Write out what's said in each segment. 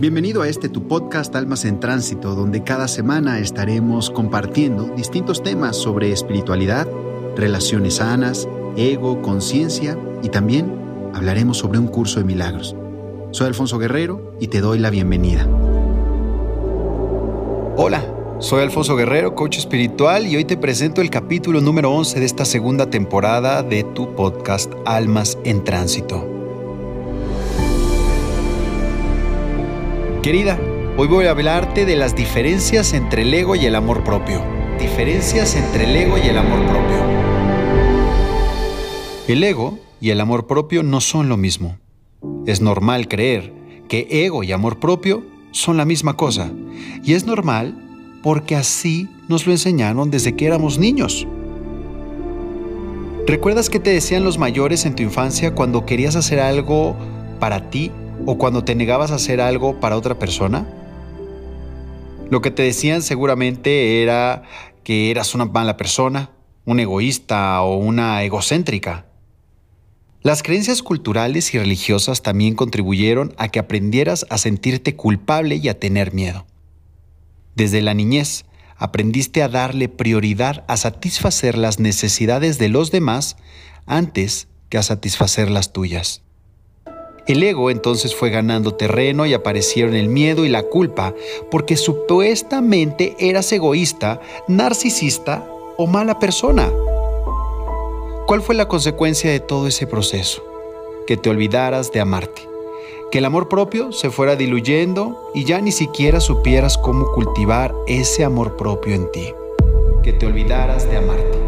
Bienvenido a este tu podcast Almas en Tránsito, donde cada semana estaremos compartiendo distintos temas sobre espiritualidad, relaciones sanas, ego, conciencia y también hablaremos sobre un curso de milagros. Soy Alfonso Guerrero y te doy la bienvenida. Hola, soy Alfonso Guerrero, coach espiritual y hoy te presento el capítulo número 11 de esta segunda temporada de tu podcast Almas en Tránsito. Querida, hoy voy a hablarte de las diferencias entre el ego y el amor propio. Diferencias entre el ego y el amor propio. El ego y el amor propio no son lo mismo. Es normal creer que ego y amor propio son la misma cosa. Y es normal porque así nos lo enseñaron desde que éramos niños. ¿Recuerdas qué te decían los mayores en tu infancia cuando querías hacer algo para ti o cuando te negabas a hacer algo para otra persona? Lo que te decían seguramente era que eras una mala persona, un egoísta o una egocéntrica. Las creencias culturales y religiosas también contribuyeron a que aprendieras a sentirte culpable y a tener miedo. Desde la niñez, aprendiste a darle prioridad a satisfacer las necesidades de los demás antes que a satisfacer las tuyas. El ego entonces fue ganando terreno y aparecieron el miedo y la culpa porque supuestamente eras egoísta, narcisista o mala persona. ¿Cuál fue la consecuencia de todo ese proceso? Que te olvidaras de amarte, que el amor propio se fuera diluyendo y ya ni siquiera supieras cómo cultivar ese amor propio en ti, que te olvidaras de amarte.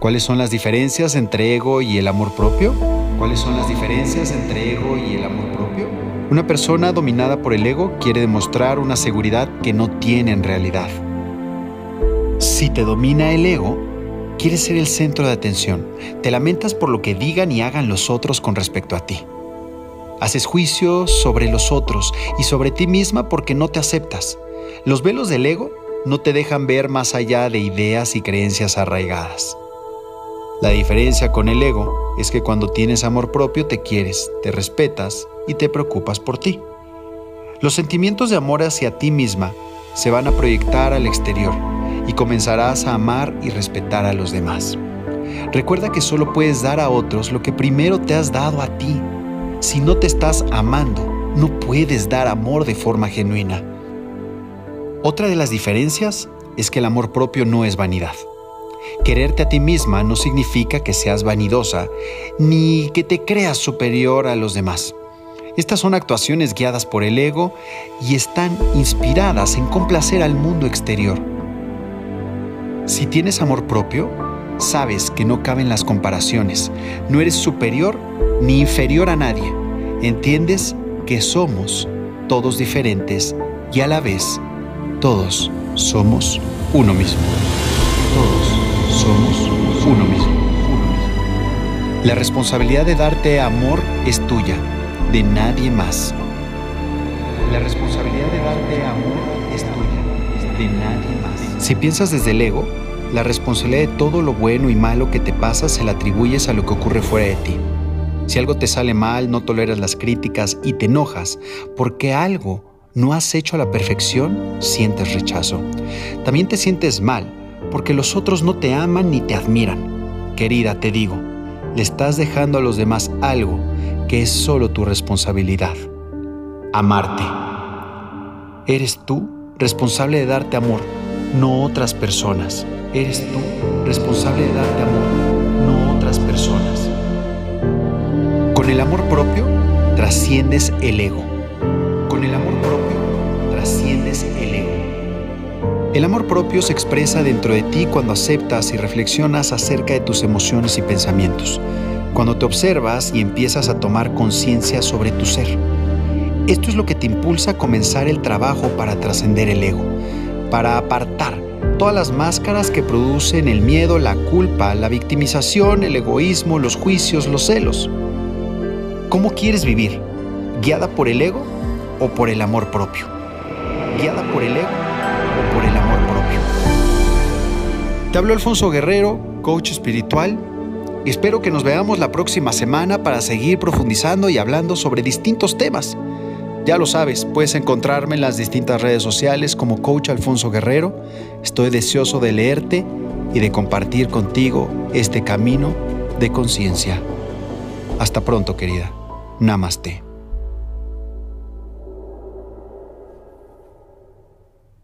¿Cuáles son las diferencias entre ego y el amor propio? ¿Cuáles son las diferencias entre ego y el amor propio? Una persona dominada por el ego quiere demostrar una seguridad que no tiene en realidad. Si te domina el ego, quieres ser el centro de atención. Te lamentas por lo que digan y hagan los otros con respecto a ti. Haces juicios sobre los otros y sobre ti misma porque no te aceptas. Los velos del ego no te dejan ver más allá de ideas y creencias arraigadas. La diferencia con el ego es que cuando tienes amor propio te quieres, te respetas y te preocupas por ti. Los sentimientos de amor hacia ti misma se van a proyectar al exterior y comenzarás a amar y respetar a los demás. Recuerda que solo puedes dar a otros lo que primero te has dado a ti. Si no te estás amando, no puedes dar amor de forma genuina. Otra de las diferencias es que el amor propio no es vanidad. Quererte a ti misma no significa que seas vanidosa ni que te creas superior a los demás. Estas son actuaciones guiadas por el ego y están inspiradas en complacer al mundo exterior. Si tienes amor propio, sabes que no caben las comparaciones. No eres superior ni inferior a nadie. Entiendes que somos todos diferentes y a la vez todos somos uno mismo. Todos somos uno mismo. La responsabilidad de darte amor es tuya, de nadie más. La responsabilidad de darte amor es tuya, de nadie más. Si piensas desde el ego, la responsabilidad de todo lo bueno y malo que te pasa se la atribuyes a lo que ocurre fuera de ti. Si algo te sale mal, no toleras las críticas y te enojas porque algo no has hecho a la perfección, sientes rechazo. También te sientes mal porque los otros no te aman ni te admiran. Querida, te digo, le estás dejando a los demás algo que es solo tu responsabilidad. Amarte. Eres tú responsable de darte amor, no otras personas. Eres tú responsable de darte amor, no otras personas. Con el amor propio trasciendes el ego. Con el amor propio El amor propio se expresa dentro de ti cuando aceptas y reflexionas acerca de tus emociones y pensamientos, cuando te observas y empiezas a tomar conciencia sobre tu ser. Esto es lo que te impulsa a comenzar el trabajo para trascender el ego, para apartar todas las máscaras que producen el miedo, la culpa, la victimización, el egoísmo, los juicios, los celos. ¿Cómo quieres vivir? ¿Guiada por el ego o por el amor propio? ¿Guiada por el ego por el amor propio? Te hablo Alfonso Guerrero, coach espiritual. Espero que nos veamos la próxima semana para seguir profundizando y hablando sobre distintos temas. Ya lo sabes, puedes encontrarme en las distintas redes sociales como Coach Alfonso Guerrero. Estoy deseoso de leerte y de compartir contigo este camino de conciencia. Hasta pronto, querida. Namaste.